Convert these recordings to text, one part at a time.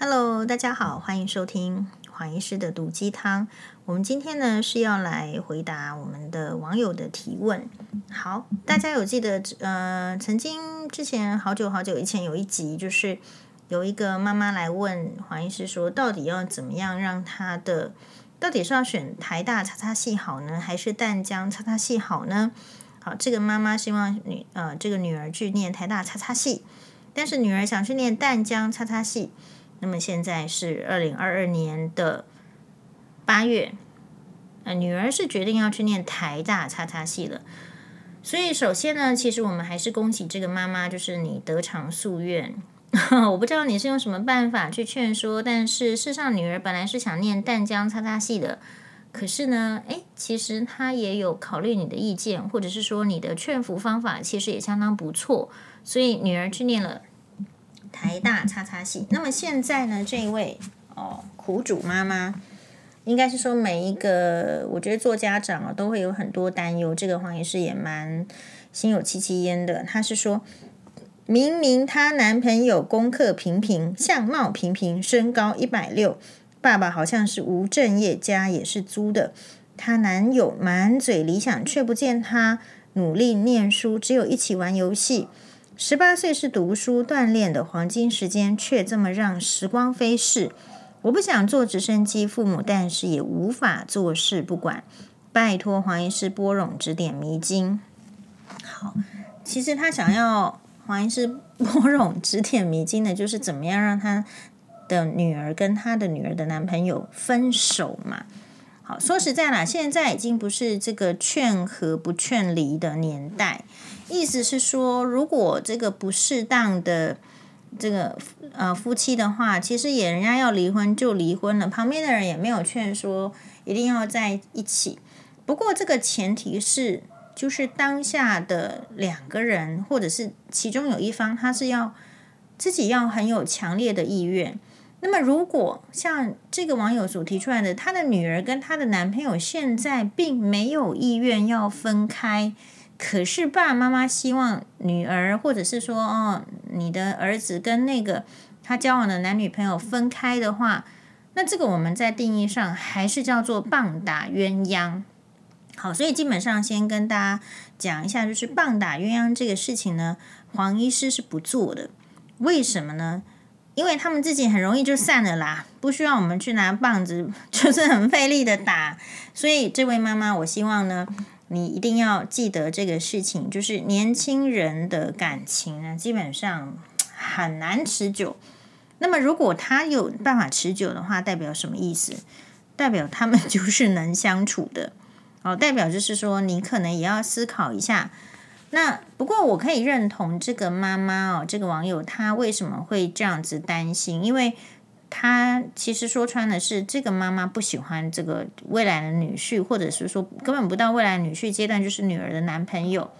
Hello，大家好，欢迎收听黄医师的毒鸡汤。我们今天呢是要来回答我们的网友的提问。好，大家有记得呃，曾经之前好久好久以前有一集，就是有一个妈妈来问黄医师说，到底要怎么样让她的，到底是要选台大叉叉系好呢，还是淡江叉叉系好呢？好，这个妈妈希望女呃这个女儿去念台大叉叉系，但是女儿想去念淡江叉叉系。那么现在是二零二二年的八月，呃，女儿是决定要去念台大叉叉系了。所以首先呢，其实我们还是恭喜这个妈妈，就是你得偿夙愿。我不知道你是用什么办法去劝说，但是事实上，女儿本来是想念淡江叉叉系的，可是呢，诶，其实她也有考虑你的意见，或者是说你的劝服方法其实也相当不错，所以女儿去念了。台大叉叉系，那么现在呢？这一位哦，苦主妈妈，应该是说每一个，我觉得做家长啊，都会有很多担忧。这个黄医师也蛮心有戚戚焉的。她是说，明明她男朋友功课平平，相貌平平，身高一百六，爸爸好像是无正业，家也是租的。她男友满嘴理想，却不见她努力念书，只有一起玩游戏。十八岁是读书锻炼的黄金时间，却这么让时光飞逝。我不想做直升机父母，但是也无法坐视不管。拜托黄医师拨冗指点迷津。好，其实他想要黄医师拨冗指点迷津的，就是怎么样让他的女儿跟他的女儿的男朋友分手嘛。好，说实在啦，现在已经不是这个劝和不劝离的年代。意思是说，如果这个不适当的这个呃夫妻的话，其实也人家要离婚就离婚了，旁边的人也没有劝说一定要在一起。不过这个前提是，就是当下的两个人，或者是其中有一方，他是要自己要很有强烈的意愿。那么，如果像这个网友所提出来的，他的女儿跟她的男朋友现在并没有意愿要分开。可是爸爸妈妈希望女儿，或者是说哦，你的儿子跟那个他交往的男女朋友分开的话，那这个我们在定义上还是叫做棒打鸳鸯。好，所以基本上先跟大家讲一下，就是棒打鸳鸯这个事情呢，黄医师是不做的。为什么呢？因为他们自己很容易就散了啦，不需要我们去拿棒子，就是很费力的打。所以这位妈妈，我希望呢。你一定要记得这个事情，就是年轻人的感情呢，基本上很难持久。那么，如果他有办法持久的话，代表什么意思？代表他们就是能相处的。哦，代表就是说，你可能也要思考一下。那不过，我可以认同这个妈妈哦，这个网友他为什么会这样子担心？因为。他其实说穿的是，这个妈妈不喜欢这个未来的女婿，或者是说根本不到未来女婿阶段，就是女儿的男朋友。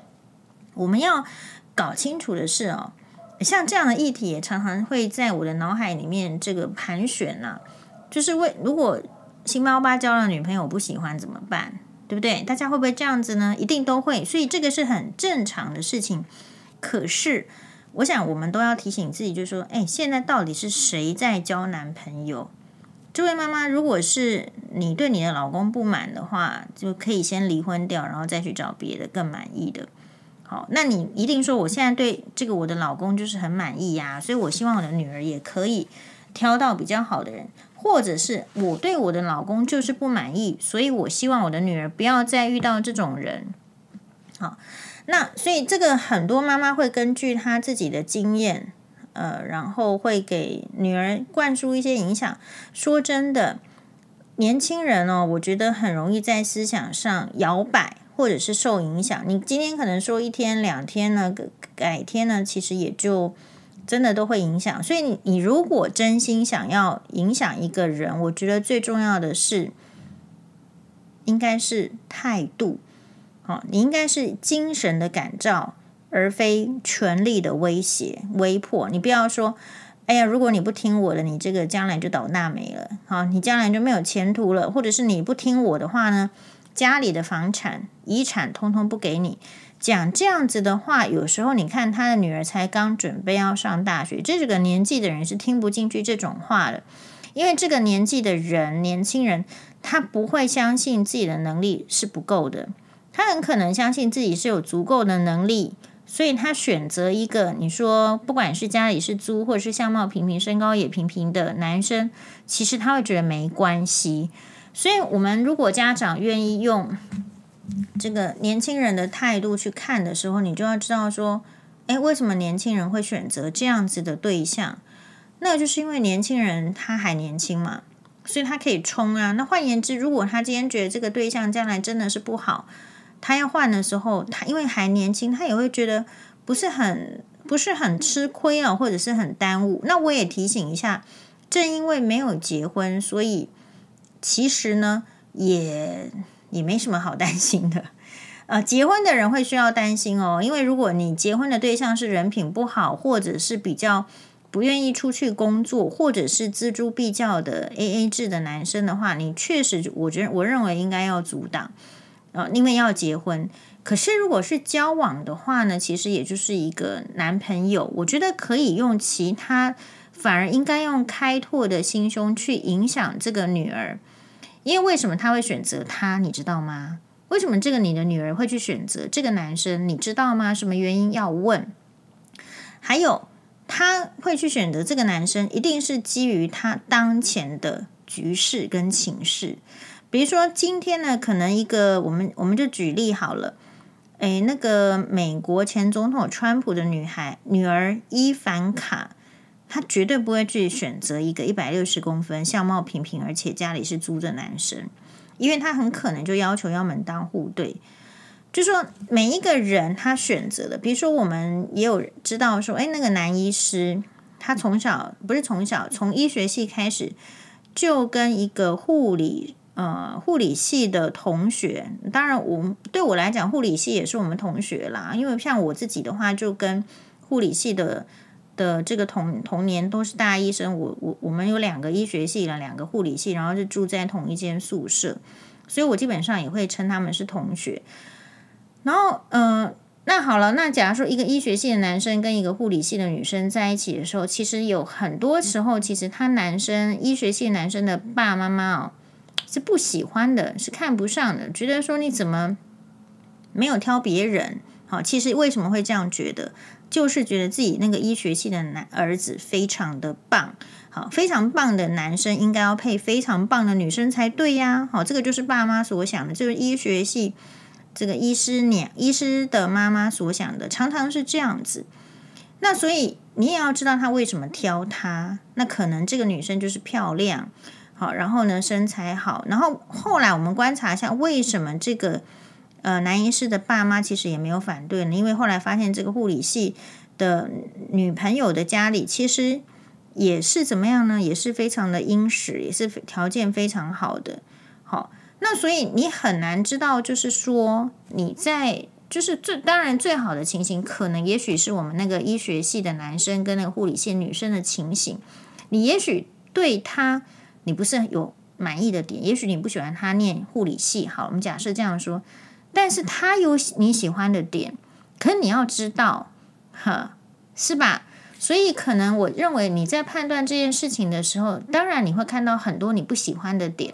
我们要搞清楚的是哦，像这样的议题也常常会在我的脑海里面这个盘旋啊，就是为如果新猫爸交了女朋友不喜欢怎么办？对不对？大家会不会这样子呢？一定都会，所以这个是很正常的事情。可是。我想，我们都要提醒自己，就是说，哎，现在到底是谁在交男朋友？这位妈妈，如果是你对你的老公不满的话，就可以先离婚掉，然后再去找别的更满意的。好，那你一定说，我现在对这个我的老公就是很满意呀，所以我希望我的女儿也可以挑到比较好的人，或者是我对我的老公就是不满意，所以我希望我的女儿不要再遇到这种人。好。那所以这个很多妈妈会根据她自己的经验，呃，然后会给女儿灌输一些影响。说真的，年轻人哦，我觉得很容易在思想上摇摆，或者是受影响。你今天可能说一天两天呢，改天呢，其实也就真的都会影响。所以你你如果真心想要影响一个人，我觉得最重要的是应该是态度。哦，你应该是精神的感召，而非权力的威胁、威迫。你不要说，哎呀，如果你不听我的，你这个将来就倒大霉了。好，你将来就没有前途了。或者是你不听我的话呢，家里的房产、遗产通通不给你。讲这样子的话，有时候你看他的女儿才刚准备要上大学，这个年纪的人是听不进去这种话的，因为这个年纪的人，年轻人，他不会相信自己的能力是不够的，他很可能相信自己是有足够的能力，所以他选择一个你说，不管是家里是租，或者是相貌平平、身高也平平的男生，其实他会觉得没关系。所以，我们如果家长愿意用。这个年轻人的态度去看的时候，你就要知道说，诶，为什么年轻人会选择这样子的对象？那就是因为年轻人他还年轻嘛，所以他可以冲啊。那换言之，如果他今天觉得这个对象将来真的是不好，他要换的时候，他因为还年轻，他也会觉得不是很不是很吃亏啊，或者是很耽误。那我也提醒一下，正因为没有结婚，所以其实呢也。也没什么好担心的，呃，结婚的人会需要担心哦，因为如果你结婚的对象是人品不好，或者是比较不愿意出去工作，或者是锱铢必较的 AA 制的男生的话，你确实，我觉得我认为应该要阻挡，呃，因为要结婚。可是如果是交往的话呢，其实也就是一个男朋友，我觉得可以用其他，反而应该用开拓的心胸去影响这个女儿。因为为什么他会选择他，你知道吗？为什么这个你的女儿会去选择这个男生，你知道吗？什么原因要问？还有，他会去选择这个男生，一定是基于他当前的局势跟情势。比如说，今天呢，可能一个我们我们就举例好了，诶，那个美国前总统川普的女孩女儿伊凡卡。她绝对不会去选择一个一百六十公分、相貌平平，而且家里是租的男生，因为她很可能就要求要门当户对。就说每一个人他选择的，比如说我们也有知道说，哎，那个男医师他从小不是从小从医学系开始就跟一个护理呃护理系的同学，当然我对我来讲护理系也是我们同学啦，因为像我自己的话就跟护理系的。的这个同同年都是大医生，我我我们有两个医学系的，两个护理系，然后是住在同一间宿舍，所以我基本上也会称他们是同学。然后，嗯、那好了，那假如说一个医学系的男生跟一个护理系的女生在一起的时候，其实有很多时候，其实他男生医学系男生的爸爸妈妈哦是不喜欢的，是看不上的，觉得说你怎么没有挑别人？好，其实为什么会这样觉得？就是觉得自己那个医学系的男儿子非常的棒，好，非常棒的男生应该要配非常棒的女生才对呀。好，这个就是爸妈所想的，就是医学系这个医师娘、医师的妈妈所想的，常常是这样子。那所以你也要知道他为什么挑他，那可能这个女生就是漂亮，好，然后呢身材好，然后后来我们观察一下为什么这个。呃，男医师的爸妈其实也没有反对呢，因为后来发现这个护理系的女朋友的家里其实也是怎么样呢？也是非常的殷实，也是条件非常好的。好，那所以你很难知道，就是说你在就是最当然最好的情形，可能也许是我们那个医学系的男生跟那个护理系女生的情形，你也许对他你不是有满意的点，也许你不喜欢他念护理系。好，我们假设这样说。但是他有你喜欢的点，可你要知道，哈，是吧？所以可能我认为你在判断这件事情的时候，当然你会看到很多你不喜欢的点。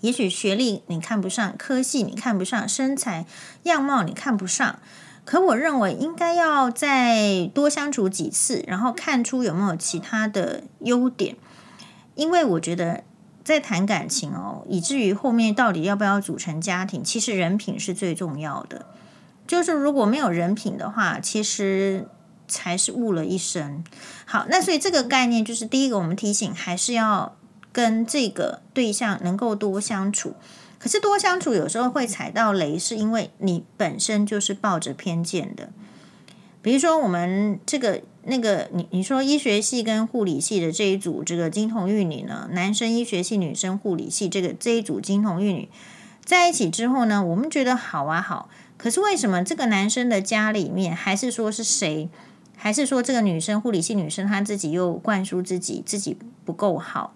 也许学历你看不上，科系你看不上，身材样貌你看不上。可我认为应该要再多相处几次，然后看出有没有其他的优点。因为我觉得。在谈感情哦，以至于后面到底要不要组成家庭，其实人品是最重要的。就是如果没有人品的话，其实才是误了一生。好，那所以这个概念就是第一个，我们提醒还是要跟这个对象能够多相处。可是多相处有时候会踩到雷，是因为你本身就是抱着偏见的。比如说我们这个。那个你你说医学系跟护理系的这一组这个金童玉女呢，男生医学系，女生护理系，这个这一组金童玉女在一起之后呢，我们觉得好啊好，可是为什么这个男生的家里面还是说是谁，还是说这个女生护理系女生她自己又灌输自己自己不够好？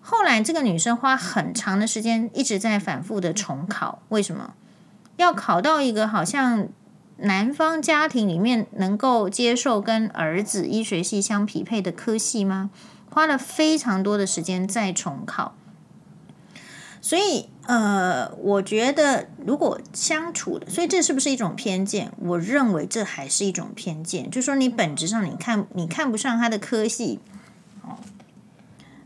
后来这个女生花很长的时间一直在反复的重考，为什么要考到一个好像？男方家庭里面能够接受跟儿子医学系相匹配的科系吗？花了非常多的时间再重考。所以，呃，我觉得如果相处的，所以这是不是一种偏见？我认为这还是一种偏见，就说你本质上你看你看不上他的科系，哦，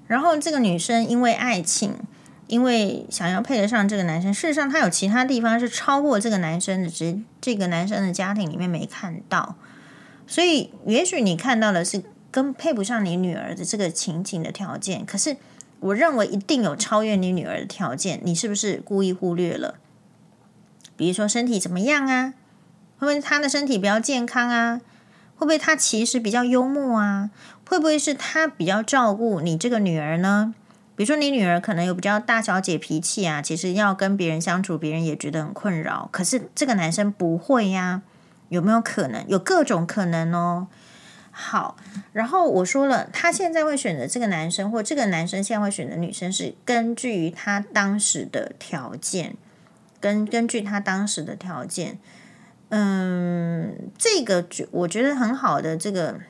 然后这个女生因为爱情，因为想要配得上这个男生，事实上他有其他地方是超过这个男生的，只是这个男生的家庭里面没看到，所以也许你看到的是跟配不上你女儿的这个情景的条件，可是。我认为一定有超越你女儿的条件，你是不是故意忽略了？比如说身体怎么样啊？会不会他的身体比较健康啊？会不会他其实比较幽默啊？会不会是他比较照顾你这个女儿呢？比如说你女儿可能有比较大小姐脾气啊，其实要跟别人相处，别人也觉得很困扰。可是这个男生不会呀？有没有可能？有各种可能哦。好，然后我说了，他现在会选择这个男生，或这个男生现在会选择女生，是根据于他当时的条件，跟根据他当时的条件，嗯，这个我觉得很好的这个，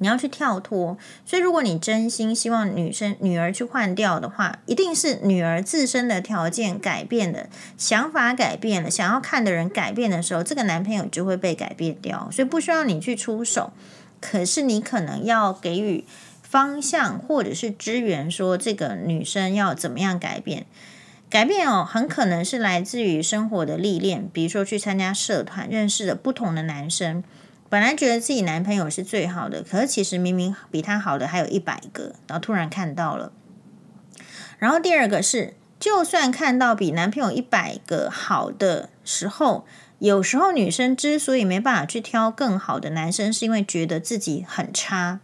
你要去跳脱。所以，如果你真心希望女生女儿去换掉的话，一定是女儿自身的条件改变了，想法改变了，想要看的人改变的时候，这个男朋友就会被改变掉。所以，不需要你去出手。可是你可能要给予方向，或者是支援，说这个女生要怎么样改变？改变哦，很可能是来自于生活的历练，比如说去参加社团，认识了不同的男生，本来觉得自己男朋友是最好的，可是其实明明比他好的还有一百个，然后突然看到了。然后第二个是，就算看到比男朋友一百个好的时候。有时候女生之所以没办法去挑更好的男生，是因为觉得自己很差，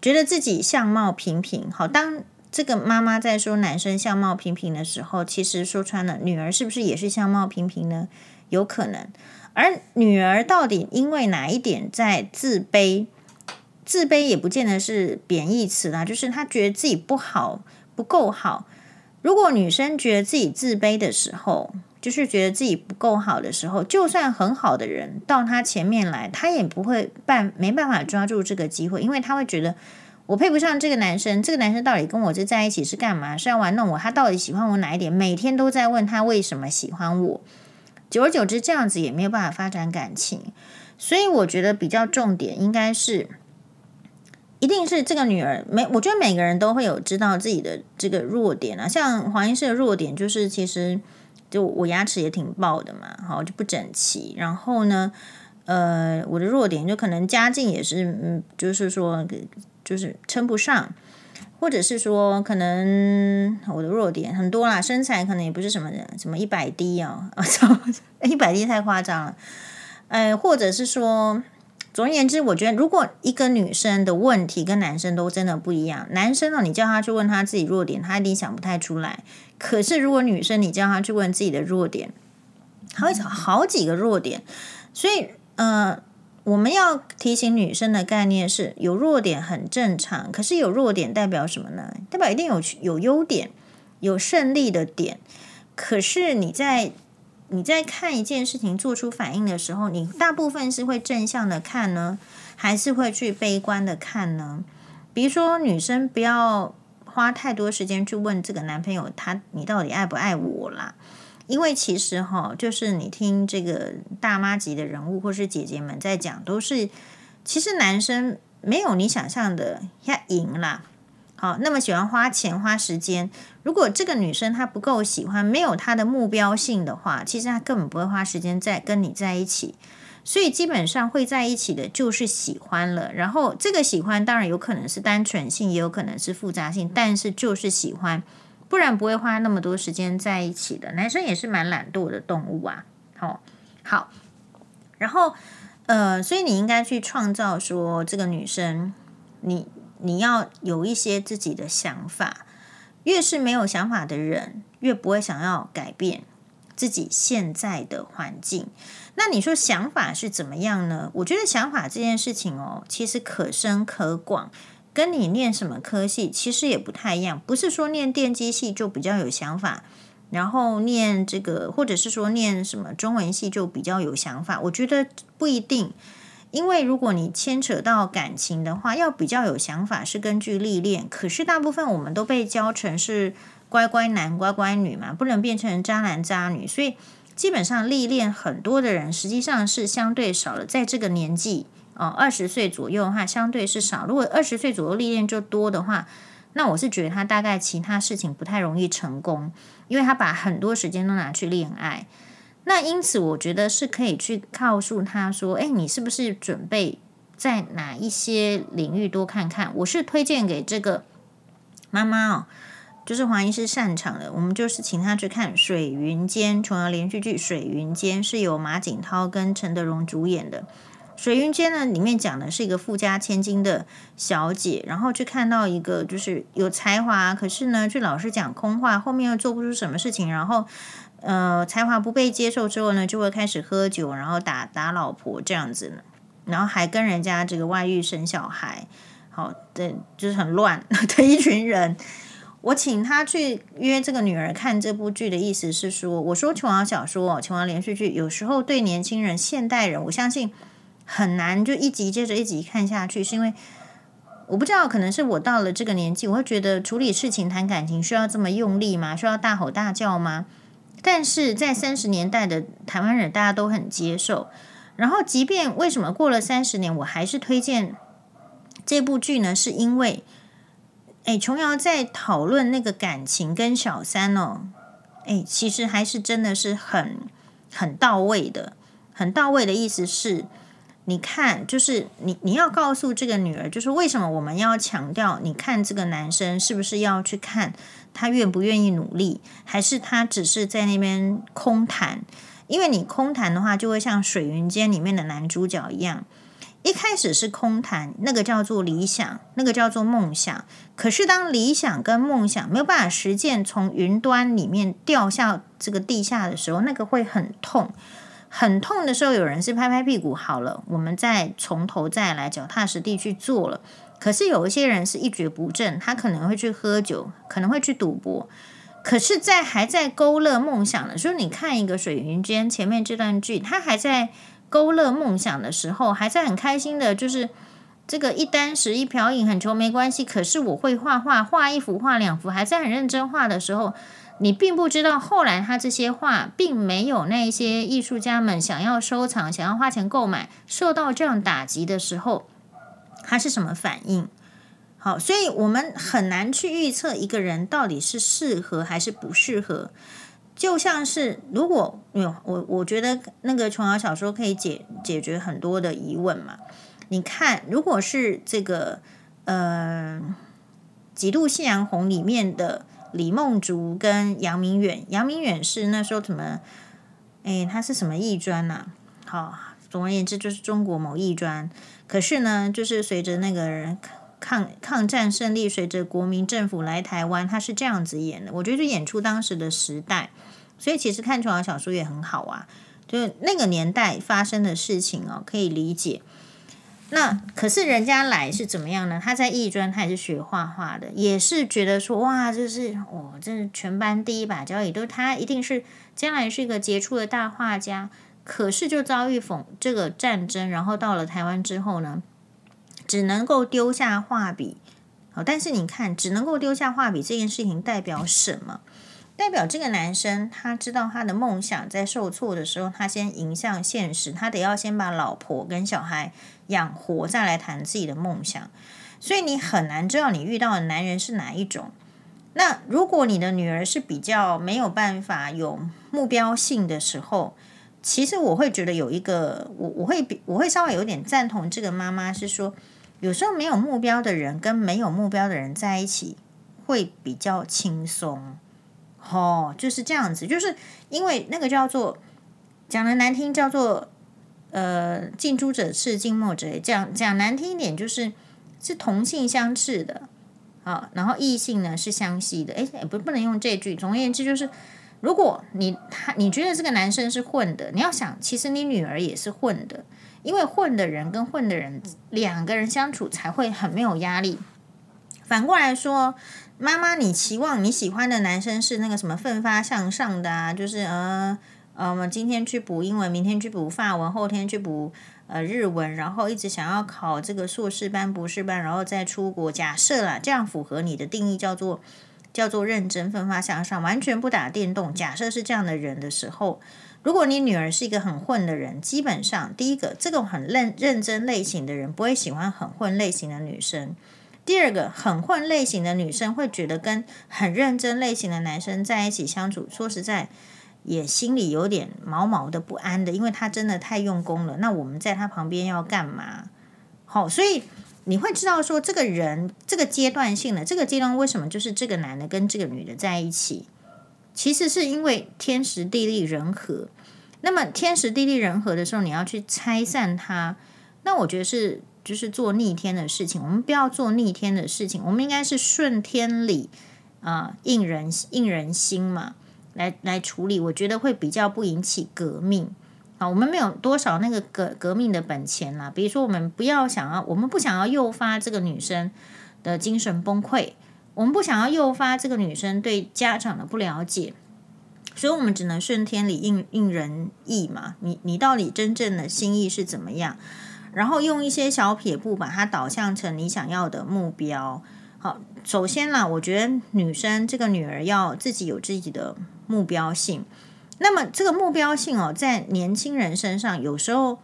觉得自己相貌平平。好，当这个妈妈在说男生相貌平平的时候，其实说穿了，女儿是不是也是相貌平平呢？有可能。而女儿到底因为哪一点在自卑？自卑也不见得是贬义词啦，就是她觉得自己不好，不够好。如果女生觉得自己自卑的时候，就是觉得自己不够好的时候，就算很好的人到她前面来，她也不会办，没办法抓住这个机会，因为她会觉得我配不上这个男生，这个男生到底跟我这在一起是干嘛？是要玩弄我？他到底喜欢我哪一点？每天都在问他为什么喜欢我，久而久之，这样子也没有办法发展感情。所以我觉得比较重点应该是，一定是这个女儿每，我觉得每个人都会有知道自己的这个弱点啊，像黄医师的弱点就是其实。就我牙齿也挺爆的嘛，好，就不整齐。然后呢，呃，我的弱点就可能家境也是，嗯，就是说，就是称不上，或者是说，可能我的弱点很多啦，身材可能也不是什么人，什么一百 D 哦，一百 D 太夸张了，呃，或者是说。总而言之，我觉得如果一个女生的问题跟男生都真的不一样，男生呢，你叫他去问他自己弱点，他一定想不太出来。可是如果女生你叫他去问自己的弱点，他会找好几个弱点。所以，呃，我们要提醒女生的概念是有弱点很正常。可是有弱点代表什么呢？代表一定有有优点，有胜利的点。可是你在。你在看一件事情做出反应的时候，你大部分是会正向的看呢，还是会去悲观的看呢？比如说，女生不要花太多时间去问这个男朋友他你到底爱不爱我啦，因为其实哈，就是你听这个大妈级的人物或是姐姐们在讲，都是其实男生没有你想象的要赢啦。好，那么喜欢花钱花时间。如果这个女生她不够喜欢，没有她的目标性的话，其实她根本不会花时间在跟你在一起。所以基本上会在一起的就是喜欢了。然后这个喜欢当然有可能是单纯性，也有可能是复杂性，但是就是喜欢，不然不会花那么多时间在一起的。男生也是蛮懒惰的动物啊。好，好，然后呃，所以你应该去创造说这个女生你。你要有一些自己的想法，越是没有想法的人，越不会想要改变自己现在的环境。那你说想法是怎么样呢？我觉得想法这件事情哦，其实可深可广，跟你念什么科系其实也不太一样。不是说念电机系就比较有想法，然后念这个，或者是说念什么中文系就比较有想法。我觉得不一定，因为如果你牵扯到感情的话，要比较有想法是根据历练。可是大部分我们都被教成是乖乖男、乖乖女嘛，不能变成渣男渣女。所以基本上历练很多的人，实际上是相对少了。在这个年纪，哦，二十岁左右的话，相对是少。如果二十岁左右历练就多的话，那我是觉得他大概其他事情不太容易成功，因为他把很多时间都拿去恋爱。那因此，我觉得是可以去告诉他说：“哎，你是不是准备在哪一些领域多看看？”我是推荐给这个妈妈哦，就是黄医师擅长的，我们就是请他去看《水云间》琼瑶连续剧《水云间》，是由马景涛跟陈德容主演的。水云间呢，里面讲的是一个富家千金的小姐，然后去看到一个就是有才华，可是呢，却老是讲空话，后面又做不出什么事情，然后呃，才华不被接受之后呢，就会开始喝酒，然后打打老婆这样子呢，然后还跟人家这个外遇生小孩，好，对，就是很乱 的一群人。我请他去约这个女儿看这部剧的意思是说，我说琼瑶小说、琼瑶连续剧，有时候对年轻人、现代人，我相信。很难就一集接着一集看下去，是因为我不知道，可能是我到了这个年纪，我会觉得处理事情、谈感情需要这么用力吗？需要大吼大叫吗？但是在三十年代的台湾人，大家都很接受。然后，即便为什么过了三十年，我还是推荐这部剧呢？是因为，哎，琼瑶在讨论那个感情跟小三哦，哎，其实还是真的是很很到位的，很到位的意思是。你看，就是你你要告诉这个女儿，就是为什么我们要强调？你看这个男生是不是要去看他愿不愿意努力，还是他只是在那边空谈？因为你空谈的话，就会像《水云间》里面的男主角一样，一开始是空谈，那个叫做理想，那个叫做梦想。可是当理想跟梦想没有办法实践，从云端里面掉下这个地下的时候，那个会很痛。很痛的时候，有人是拍拍屁股好了，我们再从头再来，脚踏实地去做了。可是有一些人是一蹶不振，他可能会去喝酒，可能会去赌博。可是，在还在勾勒梦想的时候，你看一个《水云间》前面这段剧，他还在勾勒梦想的时候，还在很开心的，就是这个一簞食一瓢饮，很穷没关系。可是我会画画，画一幅画两幅，还在很认真画的时候。你并不知道，后来他这些画并没有那些艺术家们想要收藏、想要花钱购买，受到这样打击的时候，他是什么反应？好，所以我们很难去预测一个人到底是适合还是不适合。就像是如果有我，我觉得那个琼瑶小说可以解解决很多的疑问嘛。你看，如果是这个呃《几度夕阳红》里面的。李梦竹跟杨明远，杨明远是那时候怎么？哎，他是什么艺专呐？好，总而言之就是中国某艺专。可是呢，就是随着那个人抗抗战胜利，随着国民政府来台湾，他是这样子演的。我觉得就演出当时的时代，所以其实看琼瑶小说也很好啊，就那个年代发生的事情哦，可以理解。那可是人家来是怎么样呢？他在艺专，他也是学画画的，也是觉得说哇，这是哦，这是全班第一把交椅，都他一定是将来是一个杰出的大画家。可是就遭遇逢这个战争，然后到了台湾之后呢，只能够丢下画笔。好，但是你看，只能够丢下画笔这件事情代表什么？代表这个男生，他知道他的梦想在受挫的时候，他先迎向现实，他得要先把老婆跟小孩养活，再来谈自己的梦想。所以你很难知道你遇到的男人是哪一种。那如果你的女儿是比较没有办法有目标性的时候，其实我会觉得有一个，我我会比我会稍微有点赞同这个妈妈是说，有时候没有目标的人跟没有目标的人在一起会比较轻松。哦，就是这样子，就是因为那个叫做讲的难听，叫做呃近朱者赤，近墨者黑。讲讲难听一点，就是是同性相斥的啊，然后异性呢是相吸的。诶，不不能用这句。总而言之，就是如果你他你觉得这个男生是混的，你要想，其实你女儿也是混的，因为混的人跟混的人两个人相处才会很没有压力。反过来说，妈妈，你期望你喜欢的男生是那个什么奋发向上的啊？就是呃呃，我们今天去补英文，明天去补法文，后天去补呃日文，然后一直想要考这个硕士班、博士班，然后再出国。假设啦，这样符合你的定义，叫做叫做认真奋发向上，完全不打电动。假设是这样的人的时候，如果你女儿是一个很混的人，基本上第一个，这种很认认真类型的人不会喜欢很混类型的女生。第二个，很混类型的女生会觉得跟很认真类型的男生在一起相处，说实在，也心里有点毛毛的不安的，因为他真的太用功了。那我们在他旁边要干嘛？好，所以你会知道说，这个人这个阶段性的这个阶段，为什么就是这个男的跟这个女的在一起？其实是因为天时地利人和。那么天时地利人和的时候，你要去拆散他，那我觉得是。就是做逆天的事情，我们不要做逆天的事情，我们应该是顺天理啊，应人应人心嘛，来来处理，我觉得会比较不引起革命啊。我们没有多少那个革革命的本钱啦，比如说我们不要想要，我们不想要诱发这个女生的精神崩溃，我们不想要诱发这个女生对家长的不了解，所以我们只能顺天理应应人意嘛。你你到底真正的心意是怎么样？然后用一些小撇步把它导向成你想要的目标。好，首先啦，我觉得女生这个女儿要自己有自己的目标性。那么这个目标性哦，在年轻人身上有时候，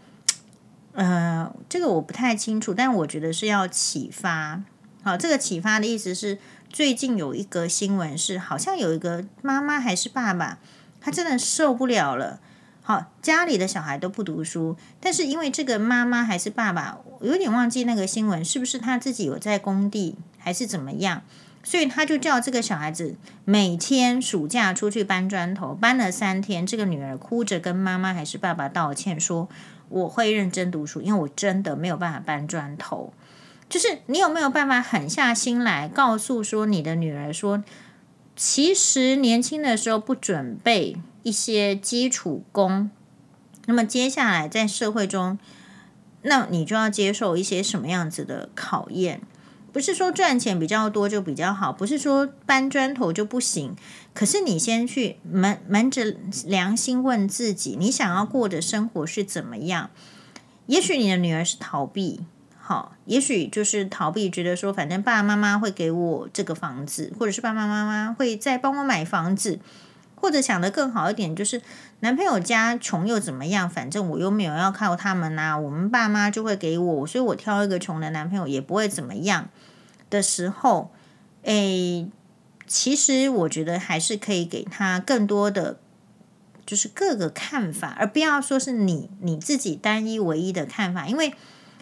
呃，这个我不太清楚，但我觉得是要启发。好，这个启发的意思是，最近有一个新闻是，好像有一个妈妈还是爸爸，他真的受不了了。好，家里的小孩都不读书，但是因为这个妈妈还是爸爸，有点忘记那个新闻是不是他自己有在工地还是怎么样，所以他就叫这个小孩子每天暑假出去搬砖头，搬了三天。这个女儿哭着跟妈妈还是爸爸道歉说：“我会认真读书，因为我真的没有办法搬砖头。”就是你有没有办法狠下心来告诉说你的女儿说，其实年轻的时候不准备。一些基础功，那么接下来在社会中，那你就要接受一些什么样子的考验？不是说赚钱比较多就比较好，不是说搬砖头就不行。可是你先去扪扪着良心问自己，你想要过的生活是怎么样？也许你的女儿是逃避，好，也许就是逃避，觉得说反正爸爸妈妈会给我这个房子，或者是爸爸妈妈会再帮我买房子。或者想得更好一点，就是男朋友家穷又怎么样？反正我又没有要靠他们呐、我们爸妈就会给我，所以我挑一个穷的男朋友也不会怎么样的时候，诶，其实我觉得还是可以给他更多的，就是各个看法，而不要说是你你自己单一唯一的看法，因为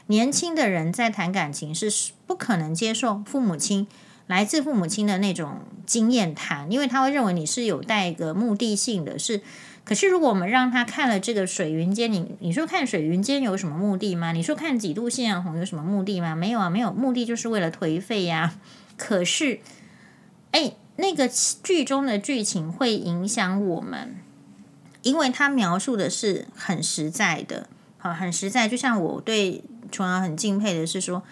年轻的人在谈感情是不可能接受父母亲。来自父母亲的那种经验谈，因为他会认为你是有带一个目的性的，是。可是如果我们让他看了这个水云间，你你说看水云间有什么目的吗？你说看几度夕阳红有什么目的吗？没有啊，没有目的，就是为了颓废呀。可是，哎，那个剧中的剧情会影响我们，因为他描述的是很实在的，好，很实在。就像我对琼瑶很敬佩的是说。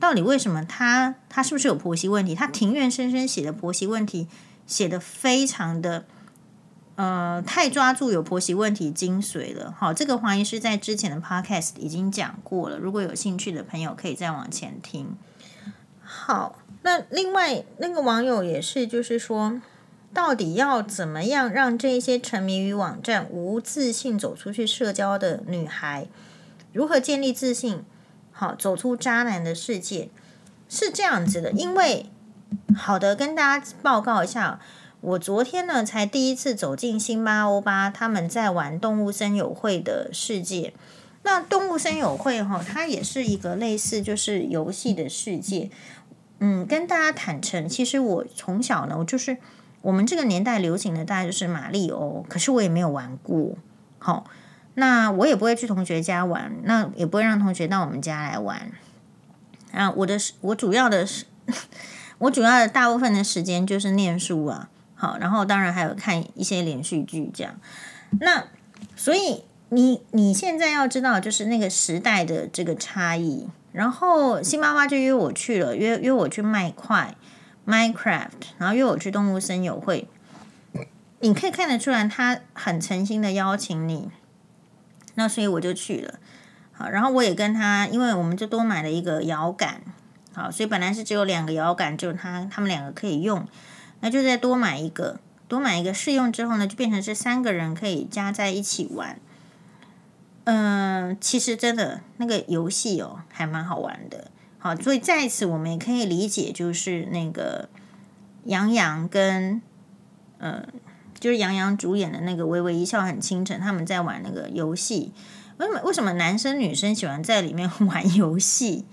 到底为什么他他是不是有婆媳问题？他庭院深深写的婆媳问题写得非常的呃，太抓住有婆媳问题精髓了。好，这个黄医师在之前的 podcast 已经讲过了，如果有兴趣的朋友可以再往前听。好，那另外那个网友也是，就是说，到底要怎么样让这些沉迷于网站、无自信走出去社交的女孩，如何建立自信？好，走出渣男的世界是这样子的，因为好的，跟大家报告一下，我昨天呢才第一次走进辛巴欧巴，他们在玩动物森友会的世界。那动物森友会哈，它也是一个类似就是游戏的世界。嗯，跟大家坦诚，其实我从小呢，我就是我们这个年代流行的大概就是马里欧，可是我也没有玩过。好。那我也不会去同学家玩，那也不会让同学到我们家来玩。啊，我的我主要的是，我主要的大部分的时间就是念书啊，好，然后当然还有看一些连续剧这样。那所以你你现在要知道，就是那个时代的这个差异。然后新妈妈就约我去了，约约我去卖块。Minecraft，然后约我去动物森友会。你可以看得出来，他很诚心的邀请你，那所以我就去了。好，然后我也跟他，因为我们就多买了一个摇杆，好，所以本来是只有两个摇杆，就他他们两个可以用，那就再多买一个，多买一个试用之后呢，就变成是三个人可以加在一起玩。嗯，其实真的那个游戏哦，还蛮好玩的。好，所以在此我们也可以理解，就是那个杨洋跟嗯。就是杨洋主演的那个《微微一笑很倾城》，他们在玩那个游戏。为什么为什么男生女生喜欢在里面 玩游戏？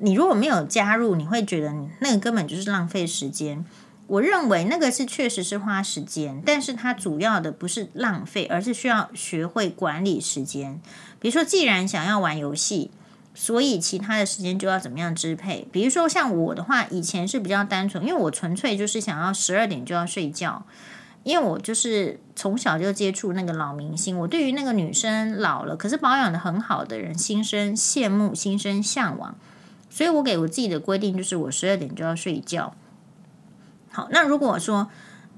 你如果没有加入，你会觉得那个根本就是浪费时间。我认为那个是确实是花时间，但是它主要的不是浪费，而是需要学会管理时间。比如说，既然想要玩游戏，所以其他的时间就要怎么样支配？比如说像我的话，以前是比较单纯，因为我纯粹就是想要十二点就要睡觉。因为我就是从小就接触那个老明星，我对于那个女生老了可是保养得很好的人心生羡慕，心生向往，所以我给我自己的规定就是我十二点就要睡觉。好，那如果说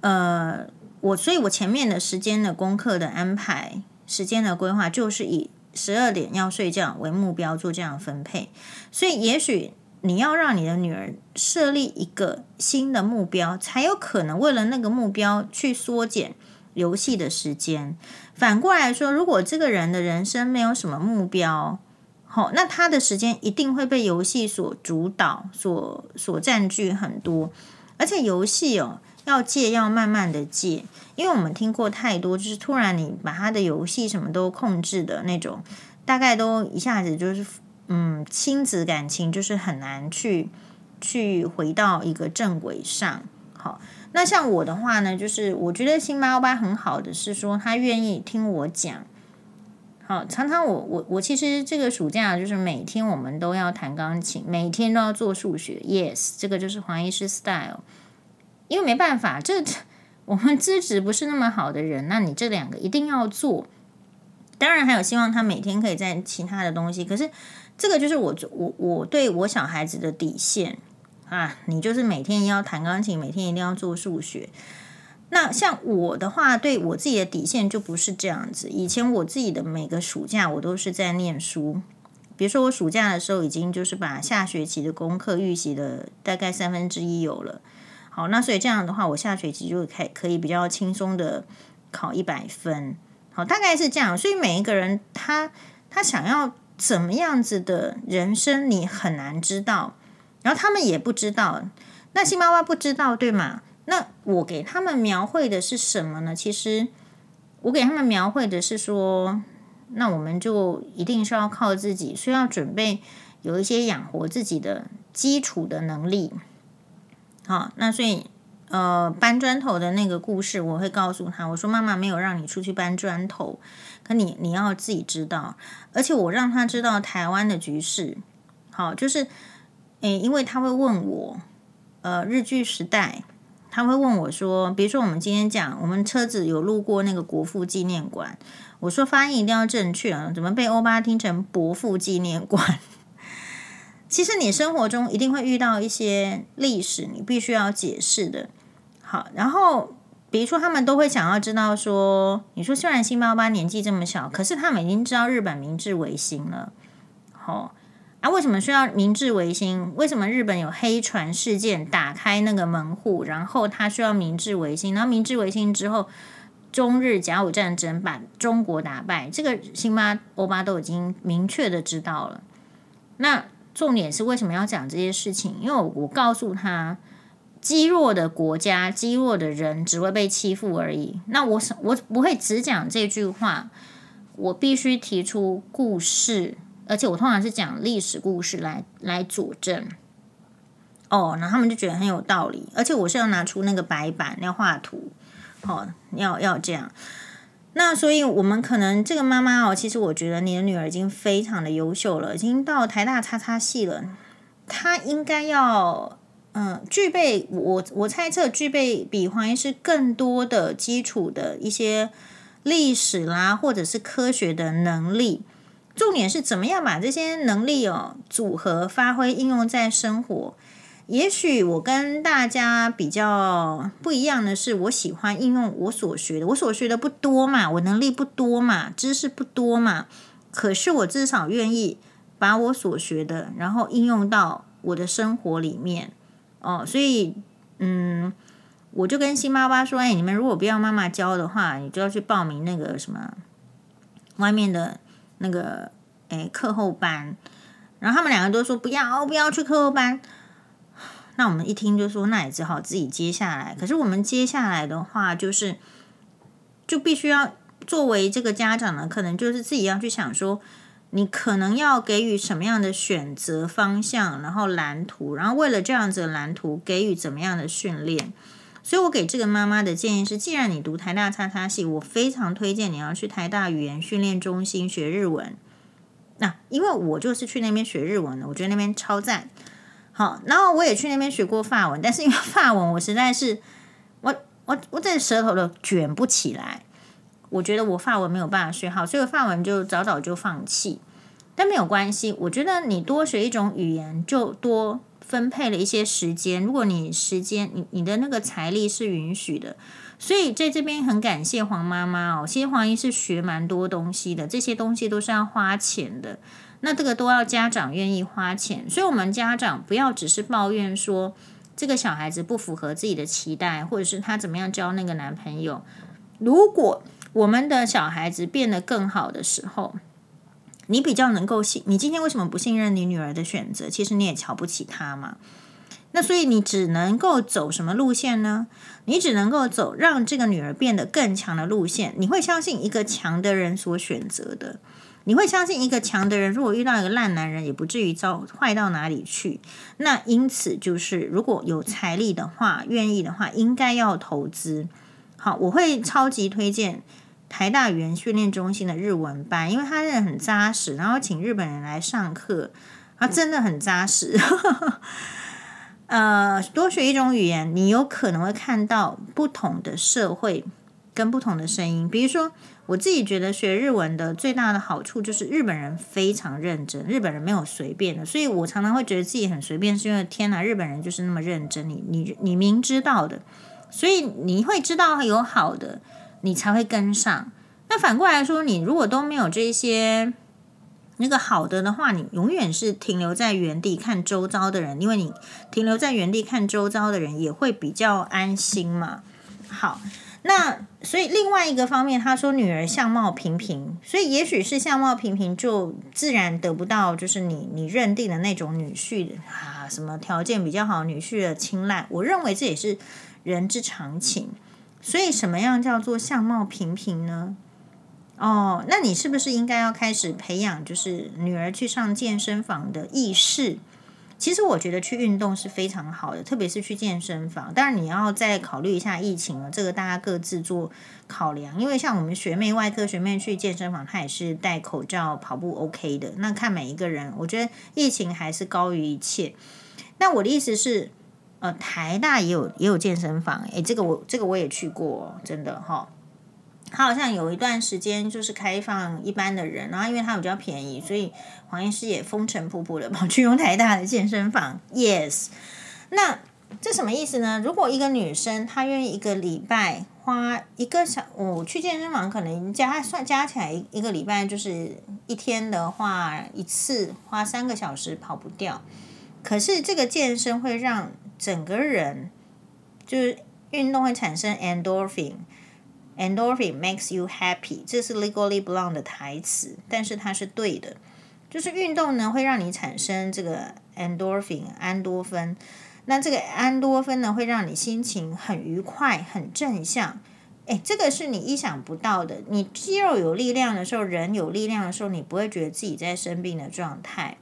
呃我，所以我前面的时间的功课的安排，时间的规划就是以十二点要睡觉为目标做这样分配，所以也许。你要让你的女儿设立一个新的目标，才有可能为了那个目标去缩减游戏的时间。反过来说，如果这个人的人生没有什么目标，好，那他的时间一定会被游戏所主导、所所占据很多。而且游戏哦，要戒要慢慢的戒，因为我们听过太多，就是突然你把他的游戏什么都控制的那种，大概都一下子就是。嗯，亲子感情就是很难去去回到一个正轨上。好，那像我的话呢，就是我觉得星巴欧巴很好的是说，他愿意听我讲。常常我我我其实这个暑假就是每天我们都要弹钢琴，每天都要做数学。Yes，这个就是黄医师 style。因为没办法，这我们资质不是那么好的人，那你这两个一定要做。当然还有希望他每天可以在其他的东西，可是。这个就是我我我对我小孩子的底线啊！你就是每天要弹钢琴，每天一定要做数学。那像我的话，对我自己的底线就不是这样子。以前我自己的每个暑假，我都是在念书。比如说我暑假的时候，已经就是把下学期的功课预习的大概三分之一有了。好，那所以这样的话，我下学期就可以可以比较轻松的考一百分。好，大概是这样。所以每一个人他他想要。怎么样子的人生，你很难知道，然后他们也不知道。那新妈妈不知道，对吗？那我给他们描绘的是什么呢？其实我给他们描绘的是说，那我们就一定是要靠自己，需要准备有一些养活自己的基础的能力。好，那所以。呃，搬砖头的那个故事，我会告诉他，我说妈妈没有让你出去搬砖头，可你你要自己知道，而且我让他知道台湾的局势。好，就是，诶，因为他会问我，呃，日据时代，他会问我说，比如说我们今天讲，我们车子有路过那个国父纪念馆，我说发音一定要正确啊，怎么被欧巴听成伯父纪念馆？其实你生活中一定会遇到一些历史，你必须要解释的。好，然后比如说，他们都会想要知道说，你说虽然新巴巴年纪这么小，可是他们已经知道日本明治维新了。好，啊，为什么需要明治维新？为什么日本有黑船事件打开那个门户，然后他需要明治维新？然后明治维新之后，中日甲午战争把中国打败，这个辛巴欧巴都已经明确的知道了。那重点是为什么要讲这些事情？因为我，告诉他。积弱的国家，积弱的人只会被欺负而已。那我我不会只讲这句话，我必须提出故事，而且我通常是讲历史故事来来佐证。哦，然后他们就觉得很有道理，而且我是要拿出那个白板，要画图，哦，要要这样。那所以，我们可能这个妈妈哦，其实我觉得你的女儿已经非常的优秀了，已经到台大叉叉系了，她应该要。嗯，具备我我猜测具备比黄医师更多的基础的一些历史啦，或者是科学的能力。重点是怎么样把这些能力哦组合发挥应用在生活？也许我跟大家比较不一样的是，我喜欢应用我所学的。我所学的不多嘛，我能力不多嘛，知识不多嘛。可是我至少愿意把我所学的，然后应用到我的生活里面。哦，所以嗯，我就跟新妈妈说：“哎，你们如果不要妈妈教的话，你就要去报名那个什么外面的那个哎课后班。”然后他们两个都说：“不要，不要去课后班。”那我们一听就说，那也只好自己接下来。可是我们接下来的话，就是就必须要作为这个家长呢，可能就是自己要去想说，你可能要给予什么样的选择方向，然后蓝图，然后为了这样子的蓝图，给予怎么样的训练。所以我给这个妈妈的建议是，既然你读台大叉叉系，我非常推荐你要去台大语言训练中心学日文。那因为我就是去那边学日文的，我觉得那边超赞。好，然后我也去那边学过法文，但是因为法文我实在是我我我这舌头都卷不起来，我觉得我法文没有办法学好，所以法文就早早就放弃。但没有关系，我觉得你多学一种语言，就多分配了一些时间。如果你时间你你的那个财力是允许的，所以在这边很感谢黄妈妈哦。其实黄姨是学蛮多东西的，这些东西都是要花钱的。那这个都要家长愿意花钱，所以我们家长不要只是抱怨说这个小孩子不符合自己的期待，或者是他怎么样交那个男朋友。如果我们的小孩子变得更好的时候，你比较能够信，你今天为什么不信任你女儿的选择？其实你也瞧不起她嘛。那所以你只能够走什么路线呢？你只能够走让这个女儿变得更强的路线。你会相信一个强的人所选择的。你会相信一个强的人，如果遇到一个烂男人，也不至于糟坏到哪里去。那因此就是，如果有财力的话，愿意的话，应该要投资。好，我会超级推荐台大语言训练中心的日文班，因为他人很扎实，然后请日本人来上课，他真的很扎实。呃，多学一种语言，你有可能会看到不同的社会跟不同的声音，比如说。我自己觉得学日文的最大的好处就是日本人非常认真，日本人没有随便的，所以我常常会觉得自己很随便，是因为天哪，日本人就是那么认真，你你你明知道的，所以你会知道有好的，你才会跟上。那反过来说，你如果都没有这些那个好的的话，你永远是停留在原地看周遭的人，因为你停留在原地看周遭的人也会比较安心嘛。好。那所以另外一个方面，他说女儿相貌平平，所以也许是相貌平平就自然得不到就是你你认定的那种女婿啊，什么条件比较好女婿的青睐。我认为这也是人之常情。所以什么样叫做相貌平平呢？哦，那你是不是应该要开始培养就是女儿去上健身房的意识？其实我觉得去运动是非常好的，特别是去健身房。当然你要再考虑一下疫情了，这个大家各自做考量。因为像我们学妹外科学妹去健身房，她也是戴口罩跑步 OK 的。那看每一个人，我觉得疫情还是高于一切。那我的意思是，呃，台大也有也有健身房，诶，这个我这个我也去过，真的哈。他好像有一段时间就是开放一般的人，然后因为他比较便宜，所以黄医师也风尘仆仆的跑去用台大的健身房。Yes，那这什么意思呢？如果一个女生她愿意一个礼拜花一个小，我、去健身房可能加算加起来一个礼拜就是一天的话，一次花三个小时跑不掉。可是这个健身会让整个人就是运动会产生 endorphin。Endorphin makes you happy，这是 Legally Blonde 的台词，但是它是对的。就是运动呢，会让你产生这个 endorphin 安多芬，那这个安多芬呢，会让你心情很愉快、很正向。诶，这个是你意想不到的。你肌肉有力量的时候，人有力量的时候，你不会觉得自己在生病的状态，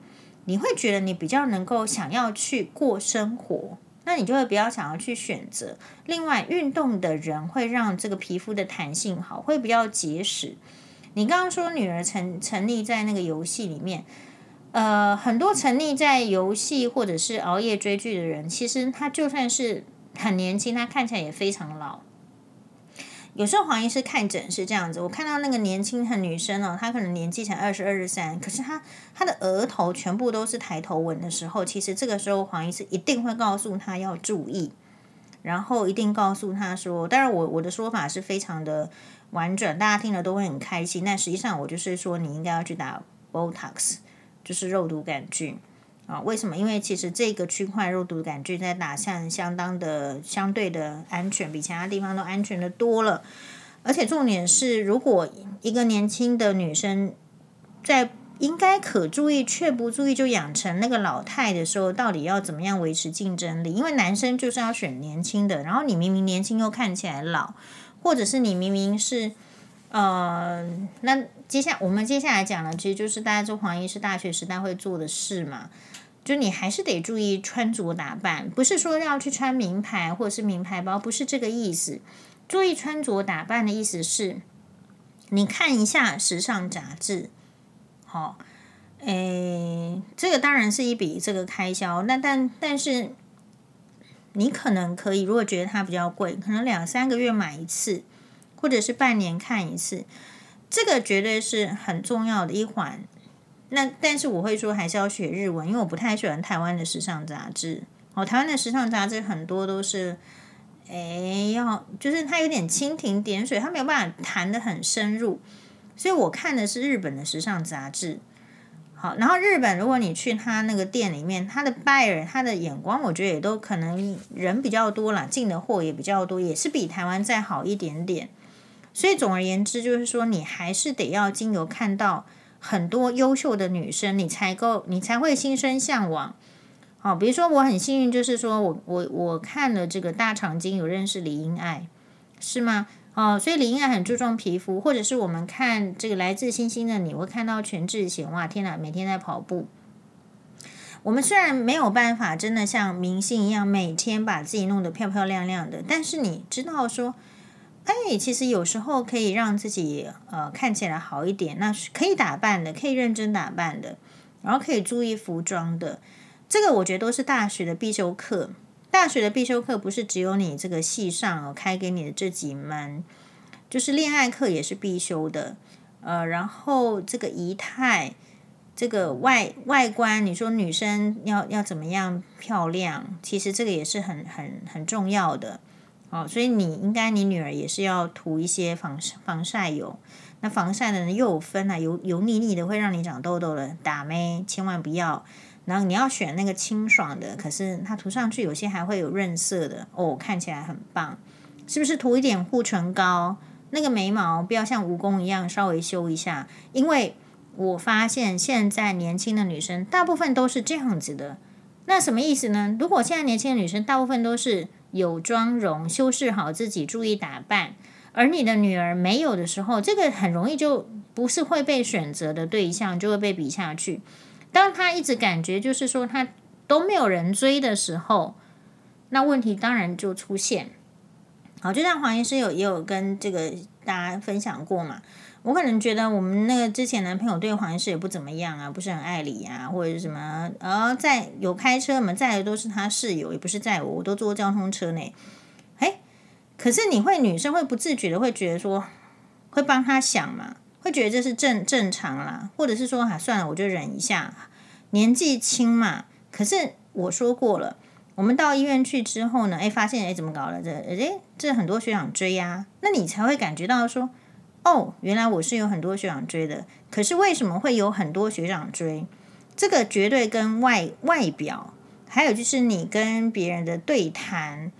你会觉得你比较能够想要去过生活。那你就会比较想要去选择。另外，运动的人会让这个皮肤的弹性好，会比较结实。你刚刚说女儿沉沉溺在那个游戏里面，呃，很多沉溺在游戏或者是熬夜追剧的人，其实他就算是很年轻，他看起来也非常老。有时候黄医师看诊是这样子，我看到那个年轻的女生哦，她可能年纪才二十二、十三，可是她她的额头全部都是抬头纹的时候，其实这个时候黄医师一定会告诉她要注意，然后一定告诉她说，当然我我的说法是非常的婉转，大家听了都会很开心，但实际上我就是说你应该要去打 Botox，就是肉毒杆菌。啊，为什么？因为其实这个区块肉毒杆菌在打相相当的相对的安全，比其他地方都安全的多了。而且重点是，如果一个年轻的女生在应该可注意却不注意就养成那个老态的时候，到底要怎么样维持竞争力？因为男生就是要选年轻的，然后你明明年轻又看起来老，或者是你明明是呃，那接下我们接下来讲的，其实就是大家做黄医师大学时代会做的事嘛。就你还是得注意穿着打扮，不是说要去穿名牌或者是名牌包，不是这个意思。注意穿着打扮的意思是，你看一下时尚杂志，好，诶，这个当然是一笔这个开销。那但但是，你可能可以，如果觉得它比较贵，可能两三个月买一次，或者是半年看一次，这个绝对是很重要的一环。那但是我会说还是要学日文，因为我不太喜欢台湾的时尚杂志。哦，台湾的时尚杂志很多都是，诶，要就是它有点蜻蜓点水，它没有办法谈得很深入。所以我看的是日本的时尚杂志。好，然后日本如果你去他那个店里面，他的 buyer 他的眼光，我觉得也都可能人比较多啦，进的货也比较多，也是比台湾再好一点点。所以总而言之，就是说你还是得要经由看到。很多优秀的女生，你才够，你才会心生向往。好，比如说我很幸运，就是说我我我看了这个大长今，有认识李英爱，是吗？哦，所以李英爱很注重皮肤，或者是我们看这个来自星星的你，会看到全智贤，哇，天哪，每天在跑步。我们虽然没有办法真的像明星一样每天把自己弄得漂漂亮亮的，但是你知道说。哎，其实有时候可以让自己呃看起来好一点，那是可以打扮的，可以认真打扮的，然后可以注意服装的。这个我觉得都是大学的必修课。大学的必修课不是只有你这个系上开给你的这几门，就是恋爱课也是必修的。呃，然后这个仪态，这个外外观，你说女生要要怎么样漂亮，其实这个也是很很很重要的。哦，所以你应该，你女儿也是要涂一些防防晒油。那防晒的呢，又有分啊，油油腻腻的会让你长痘痘的，打咩，千万不要。然后你要选那个清爽的，可是它涂上去有些还会有润色的哦，看起来很棒。是不是涂一点护唇膏？那个眉毛不要像蜈蚣一样稍微修一下，因为我发现现在年轻的女生大部分都是这样子的。那什么意思呢？如果现在年轻的女生大部分都是。有妆容，修饰好自己，注意打扮。而你的女儿没有的时候，这个很容易就不是会被选择的对象，就会被比下去。当她一直感觉就是说她都没有人追的时候，那问题当然就出现。好，就像黄医师有也有跟这个大家分享过嘛。我可能觉得我们那个之前男朋友对黄医师也不怎么样啊，不是很爱理啊，或者是什么，呃，在有开车嘛，在的都是他室友，也不是载我，我都坐交通车呢。哎，可是你会女生会不自觉的会觉得说，会帮他想嘛，会觉得这是正正常啦，或者是说啊，算了，我就忍一下，年纪轻嘛。可是我说过了，我们到医院去之后呢，哎，发现哎怎么搞了？这哎这很多学长追呀，啊，那你才会感觉到说。哦，原来我是有很多学长追的，可是为什么会有很多学长追？这个绝对跟外外表，还有就是你跟别人的对谈，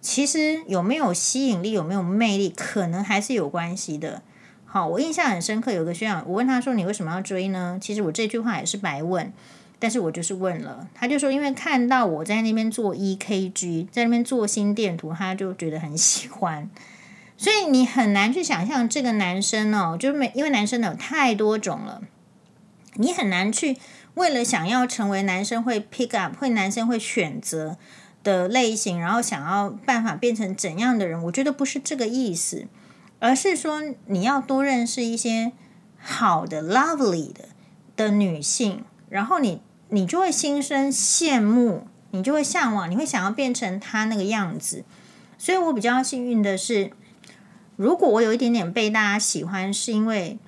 其实有没有吸引力，有没有魅力，可能还是有关系的。好，我印象很深刻，有个学长，我问他说：“你为什么要追呢？”其实我这句话也是白问，但是我就是问了，他就说：“因为看到我在那边做 EKG，在那边做心电图，他就觉得很喜欢。”所以你很难去想象这个男生哦，就是没因为男生有太多种了，你很难去为了想要成为男生会 pick up 会男生会选择的类型，然后想要办法变成怎样的人？我觉得不是这个意思，而是说你要多认识一些好的 lovely 的的女性，然后你你就会心生羡慕，你就会向往，你会想要变成他那个样子。所以我比较幸运的是。如果我有一点点被大家喜欢，是因为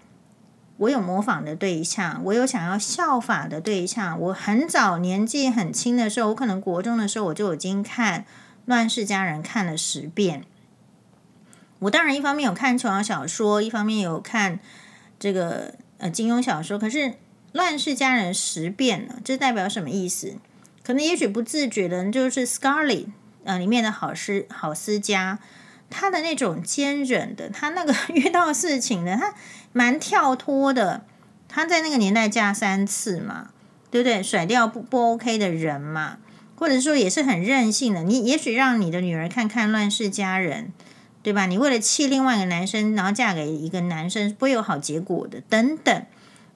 我有模仿的对象，我有想要效法的对象。我很早年纪很轻的时候，我可能国中的时候我就已经看《乱世佳人》看了十遍。我当然一方面有看琼瑶小说，一方面有看这个呃金庸小说。可是《乱世佳人》十遍呢，这代表什么意思？可能也许不自觉的，就是 Scarlett 呃里面的好诗好思嘉，他的那种坚忍的，他那个 遇到事情的，他蛮跳脱的。他在那个年代嫁三次嘛，对不对？甩掉不不 OK 的人嘛，或者说也是很任性的。你也许让你的女儿看看《乱世佳人》。对吧？你为了气另外一个男生，然后嫁给一个男生，不会有好结果的。等等，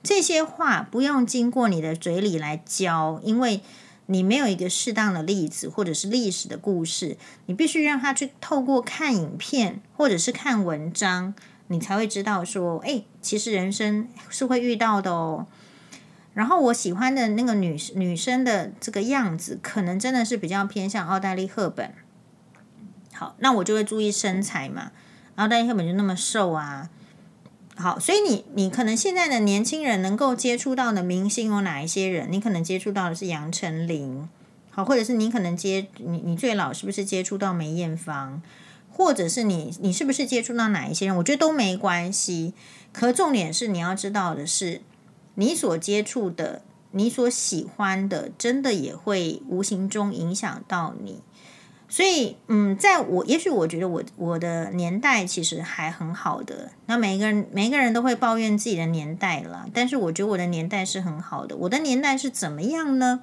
这些话不用经过你的嘴里来教，因为你没有一个适当的例子或者是历史的故事，你必须让他去透过看影片或者是看文章，你才会知道说，哎，其实人生是会遇到的哦。然后我喜欢的那个女女生的这个样子，可能真的是比较偏向奥黛丽·赫本。好，那我就会注意身材嘛，然后大家根本就那么瘦啊。好，所以你你可能现在的年轻人能够接触到的明星有哪一些人？你可能接触到的是杨丞琳，好，或者是你可能接你你最老是不是接触到梅艳芳，或者是你你是不是接触到哪一些人？我觉得都没关系。可重点是你要知道的是，你所接触的、你所喜欢的，真的也会无形中影响到你。所以，嗯，在我也许我觉得我我的年代其实还很好的。那每一个人每一个人都会抱怨自己的年代了，但是我觉得我的年代是很好的。我的年代是怎么样呢？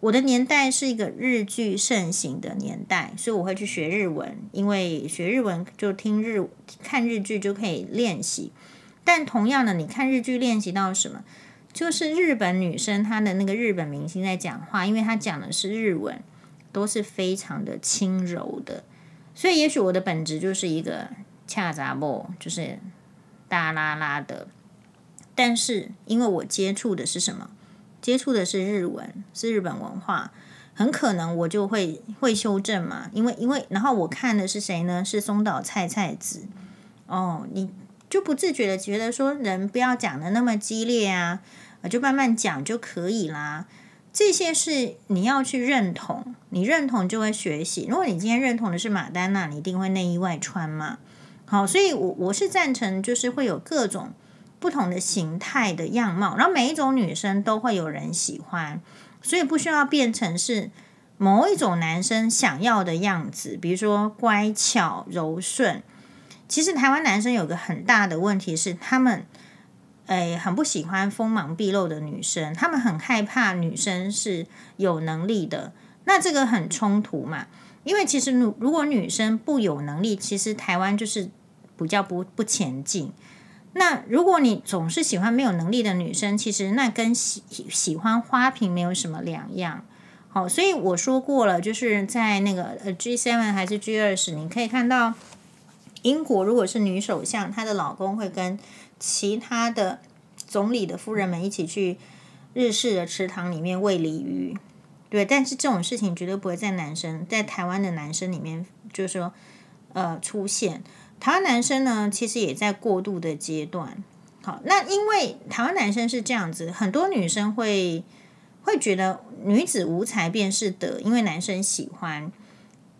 我的年代是一个日剧盛行的年代，所以我会去学日文，因为学日文就听日看日剧就可以练习。但同样的，你看日剧练习到什么？就是日本女生她的那个日本明星在讲话，因为她讲的是日文。都是非常的轻柔的，所以也许我的本质就是一个恰杂某，就是大拉拉的。但是因为我接触的是什么？接触的是日文，是日本文化，很可能我就会会修正嘛。因为因为然后我看的是谁呢？是松岛菜菜子。哦，你就不自觉的觉得说，人不要讲的那么激烈啊，就慢慢讲就可以啦。这些是你要去认同，你认同就会学习。如果你今天认同的是马丹娜，你一定会内衣外穿嘛。好，所以我我是赞成，就是会有各种不同的形态的样貌，然后每一种女生都会有人喜欢，所以不需要变成是某一种男生想要的样子，比如说乖巧柔顺。其实台湾男生有个很大的问题是他们。哎，很不喜欢锋芒毕露的女生，他们很害怕女生是有能力的，那这个很冲突嘛。因为其实，如果女生不有能力，其实台湾就是比较不不前进。那如果你总是喜欢没有能力的女生，其实那跟喜喜欢花瓶没有什么两样。好，所以我说过了，就是在那个呃 G7 还是 G20，你可以看到英国如果是女首相，她的老公会跟。其他的总理的夫人们一起去日式的池塘里面喂鲤鱼，对，但是这种事情绝对不会在男生在台湾的男生里面，就是说呃出现。台湾男生呢，其实也在过渡的阶段。好，那因为台湾男生是这样子，很多女生会会觉得女子无才便是德，因为男生喜欢。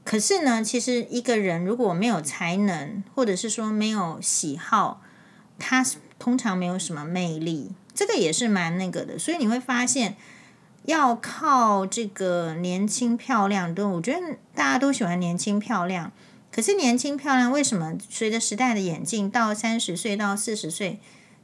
可是呢，其实一个人如果没有才能，或者是说没有喜好。他通常没有什么魅力，这个也是蛮那个的，所以你会发现，要靠这个年轻漂亮，都我觉得大家都喜欢年轻漂亮。可是年轻漂亮为什么随着时代的演进，到三十岁到四十岁，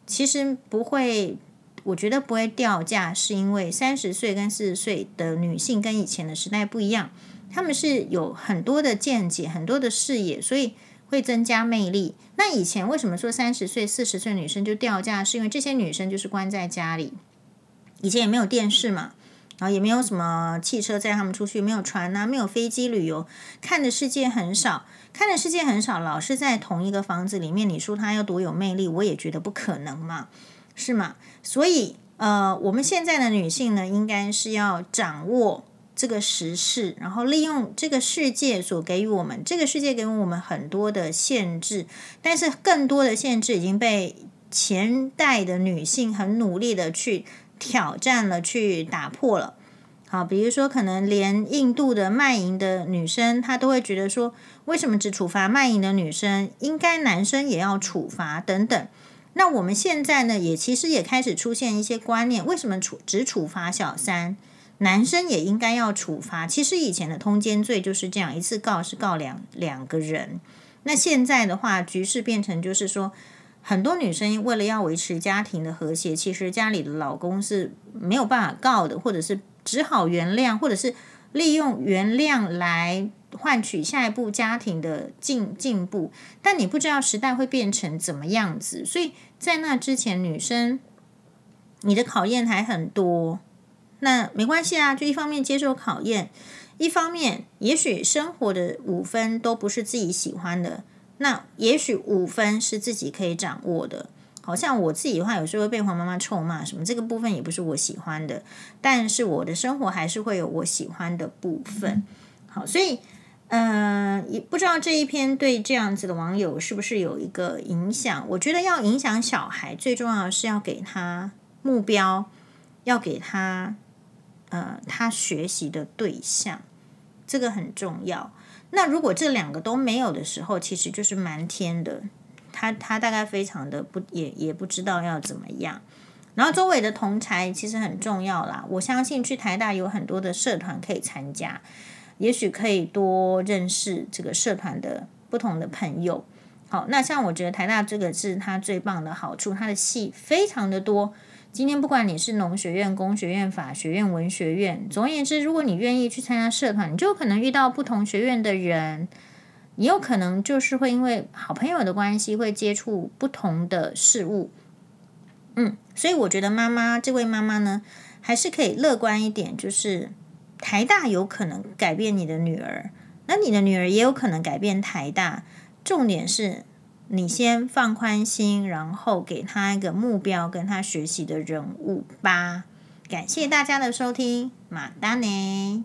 其实不会，我觉得不会掉价，是因为三十岁跟四十岁的女性跟以前的时代不一样，她们是有很多的见解，很多的视野，所以。会增加魅力。那以前为什么说三十岁、四十岁女生就掉价？是因为这些女生就是关在家里，以前也没有电视嘛，然后也没有什么汽车载他们出去，没有船呐、没有飞机旅游，看的世界很少，看的世界很少，老是在同一个房子里面，你说她要多有魅力，我也觉得不可能嘛，是吗？所以，呃，我们现在的女性呢，应该是要掌握这个时事，然后利用这个世界所给予我们，这个世界给我们很多的限制，但是更多的限制已经被前代的女性很努力的去挑战了，去打破了。好，比如说可能连印度的卖淫的女生，她都会觉得说，为什么只处罚卖淫的女生，应该男生也要处罚等等。那我们现在呢，也其实也开始出现一些观念，为什么处只处罚小三？男生也应该要处罚。其实以前的通奸罪就是这样，一次告是告两两个人。那现在的话，局势变成就是说，很多女生为了要维持家庭的和谐，其实家里的老公是没有办法告的，或者是只好原谅，或者是利用原谅来换取下一步家庭的进进步。但你不知道时代会变成怎么样子，所以在那之前，女生你的考验还很多。那没关系啊，就一方面接受考验，一方面也许生活的五分都不是自己喜欢的，那也许五分是自己可以掌握的。好像我自己的话，有时候会被黄妈妈臭骂什么，这个部分也不是我喜欢的，但是我的生活还是会有我喜欢的部分。好，所以嗯，也、呃、不知道这一篇对这样子的网友是不是有一个影响？我觉得要影响小孩，最重要的是要给他目标，要给他。呃，他学习的对象，这个很重要。那如果这两个都没有的时候，其实就是蛮天的。他他大概非常的不也也不知道要怎么样。然后周围的同侪其实很重要啦。我相信去台大有很多的社团可以参加，也许可以多认识这个社团的不同的朋友。好，那像我觉得台大这个是它最棒的好处，它的系非常的多。今天不管你是农学院、工学院、法学院、文学院，总而言之，如果你愿意去参加社团，你就可能遇到不同学院的人，也有可能就是会因为好朋友的关系，会接触不同的事物。嗯，所以我觉得妈妈这位妈妈呢，还是可以乐观一点，就是台大有可能改变你的女儿，那你的女儿也有可能改变台大。重点是。你先放宽心，然后给他一个目标，跟他学习的人物吧。感谢大家的收听，马丹尼。